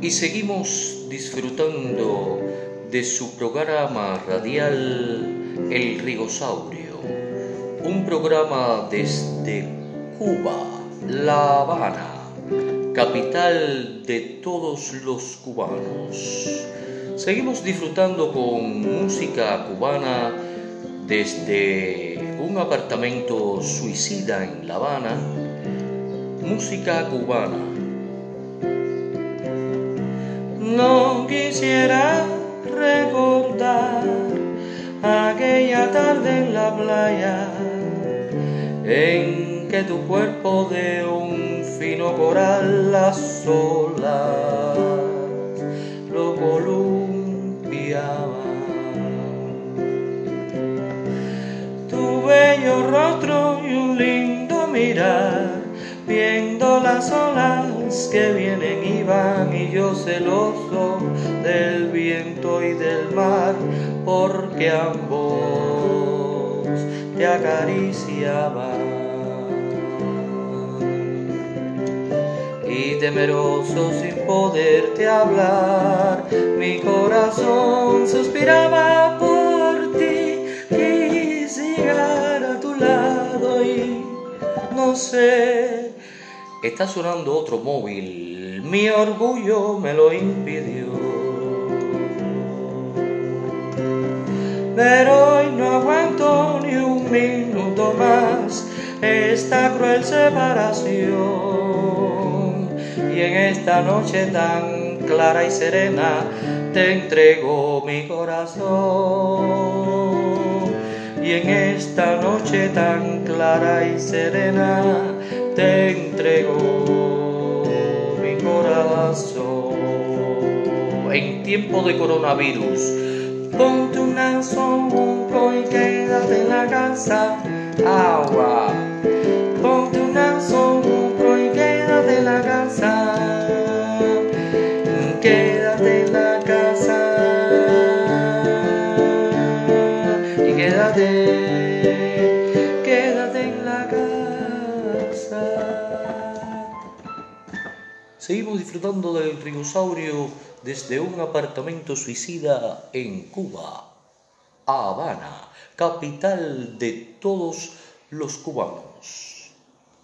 y seguimos disfrutando de su programa radial El Rigosaurio, un programa desde Cuba, La Habana, capital de todos los cubanos. Seguimos disfrutando con música cubana desde un apartamento suicida en La Habana, música cubana. No quisiera recordar aquella tarde en la playa en que tu cuerpo de un fino coral las olas lo columpiaba. Tu bello rostro y un lindo mirar, viendo las olas que vienen yo celoso del viento y del mar, porque ambos te acariciaban. y temeroso sin poderte hablar, mi corazón suspiraba por ti, quise llegar a tu lado y no sé. Está sonando otro móvil, mi orgullo me lo impidió. Pero hoy no aguanto ni un minuto más esta cruel separación. Y en esta noche tan clara y serena te entrego mi corazón. Y en esta noche tan clara y serena te entrego mi corazón. En tiempo de coronavirus, ponte un anzuelo y quédate en la casa. Agua. Ponte un anzuelo y quédate en la casa. Quédate quédate, quédate en la casa. seguimos disfrutando del Rigosaurio desde un apartamento suicida en Cuba, Habana, capital de todos los cubanos.